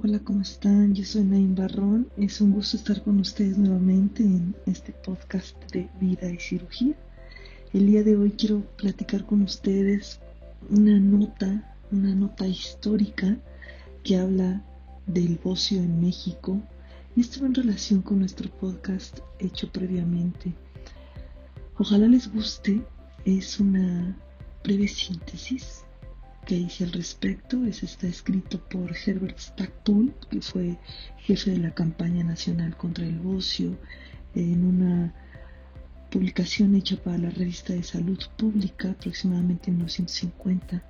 Hola, ¿cómo están? Yo soy Naim Barrón. Es un gusto estar con ustedes nuevamente en este podcast de vida y cirugía. El día de hoy quiero platicar con ustedes una nota, una nota histórica que habla del bocio en México y esto en relación con nuestro podcast hecho previamente. Ojalá les guste, es una breve síntesis que hice al respecto. Es, está escrito por Herbert Stackpool, que fue jefe de la campaña nacional contra el bocio, en una publicación hecha para la revista de salud pública aproximadamente en 1950.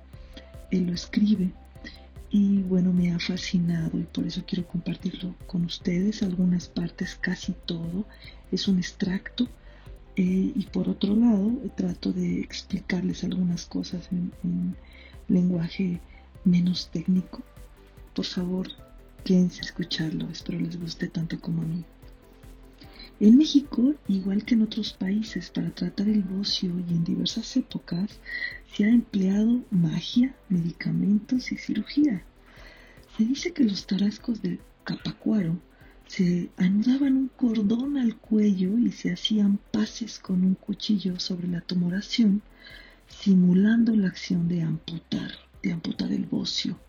Él lo escribe y bueno, me ha fascinado y por eso quiero compartirlo con ustedes. Algunas partes, casi todo, es un extracto. Eh, y por otro lado, trato de explicarles algunas cosas en lenguaje menos técnico. Por favor, quédense a escucharlo, espero les guste tanto como a mí. En México, igual que en otros países, para tratar el bocio y en diversas épocas, se ha empleado magia, medicamentos y cirugía. Se dice que los tarascos de Capacuaro se anudaban un cordón al cuello y se hacían pases con un cuchillo sobre la tumoración simulando la acción de amputar, de amputar el bocio.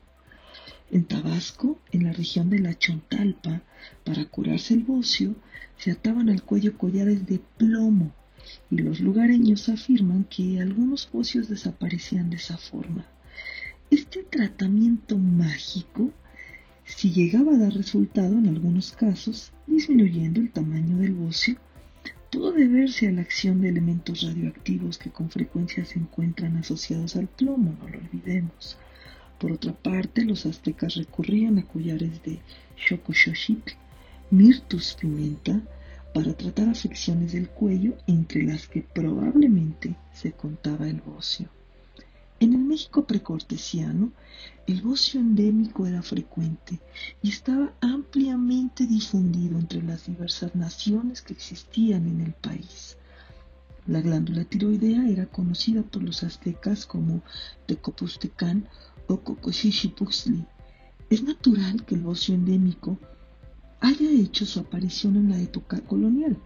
En Tabasco, en la región de la Chontalpa, para curarse el bocio, se ataban al cuello collares de plomo y los lugareños afirman que algunos bocios desaparecían de esa forma. Este tratamiento mágico, si llegaba a dar resultado en algunos casos, disminuyendo el tamaño del bocio, pudo deberse a la acción de elementos radioactivos que con frecuencia se encuentran asociados al plomo, no lo olvidemos. Por otra parte, los aztecas recurrían a collares de Xochitl, Mirtus pimenta, para tratar afecciones del cuello entre las que probablemente se contaba el bocio. En el México precortesiano, el bocio endémico era frecuente y estaba ampliamente difundido entre las diversas naciones que existían en el país. La glándula tiroidea era conocida por los aztecas como Tecopustecán o Cocoshixipuxli. Es natural que el bocio endémico haya hecho su aparición en la época colonial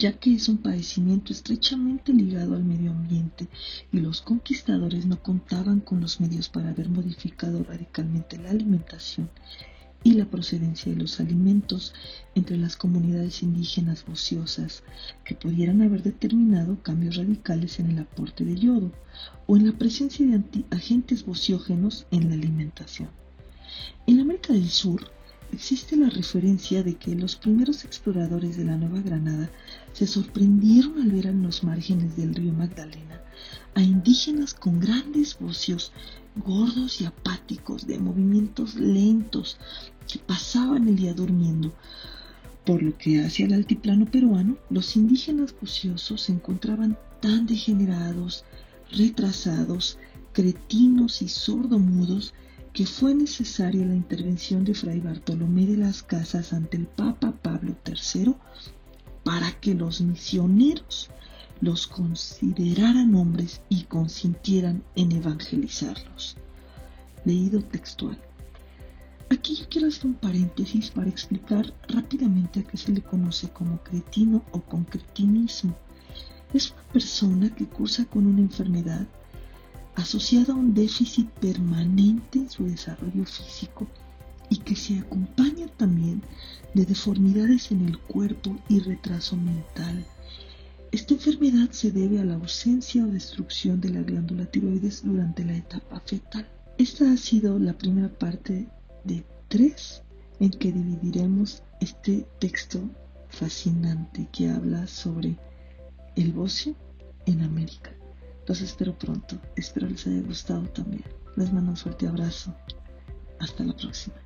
ya que es un padecimiento estrechamente ligado al medio ambiente y los conquistadores no contaban con los medios para haber modificado radicalmente la alimentación y la procedencia de los alimentos entre las comunidades indígenas ociosas que pudieran haber determinado cambios radicales en el aporte de yodo o en la presencia de agentes bociógenos en la alimentación. En América del Sur, existe la referencia de que los primeros exploradores de la Nueva Granada se sorprendieron al ver en los márgenes del río Magdalena a indígenas con grandes bocios, gordos y apáticos, de movimientos lentos, que pasaban el día durmiendo. Por lo que hacia el altiplano peruano, los indígenas bociosos se encontraban tan degenerados, retrasados, cretinos y sordomudos que fue necesaria la intervención de Fray Bartolomé de las Casas ante el Papa Pablo III para que los misioneros los consideraran hombres y consintieran en evangelizarlos. Leído textual. Aquí yo quiero hacer un paréntesis para explicar rápidamente a qué se le conoce como cretino o concretinismo. Es una persona que cursa con una enfermedad asociado a un déficit permanente en su desarrollo físico y que se acompaña también de deformidades en el cuerpo y retraso mental. Esta enfermedad se debe a la ausencia o destrucción de la glándula tiroides durante la etapa fetal. Esta ha sido la primera parte de tres en que dividiremos este texto fascinante que habla sobre el bocio en América. Los espero pronto. Espero les haya gustado también. Les mando un fuerte abrazo. Hasta la próxima.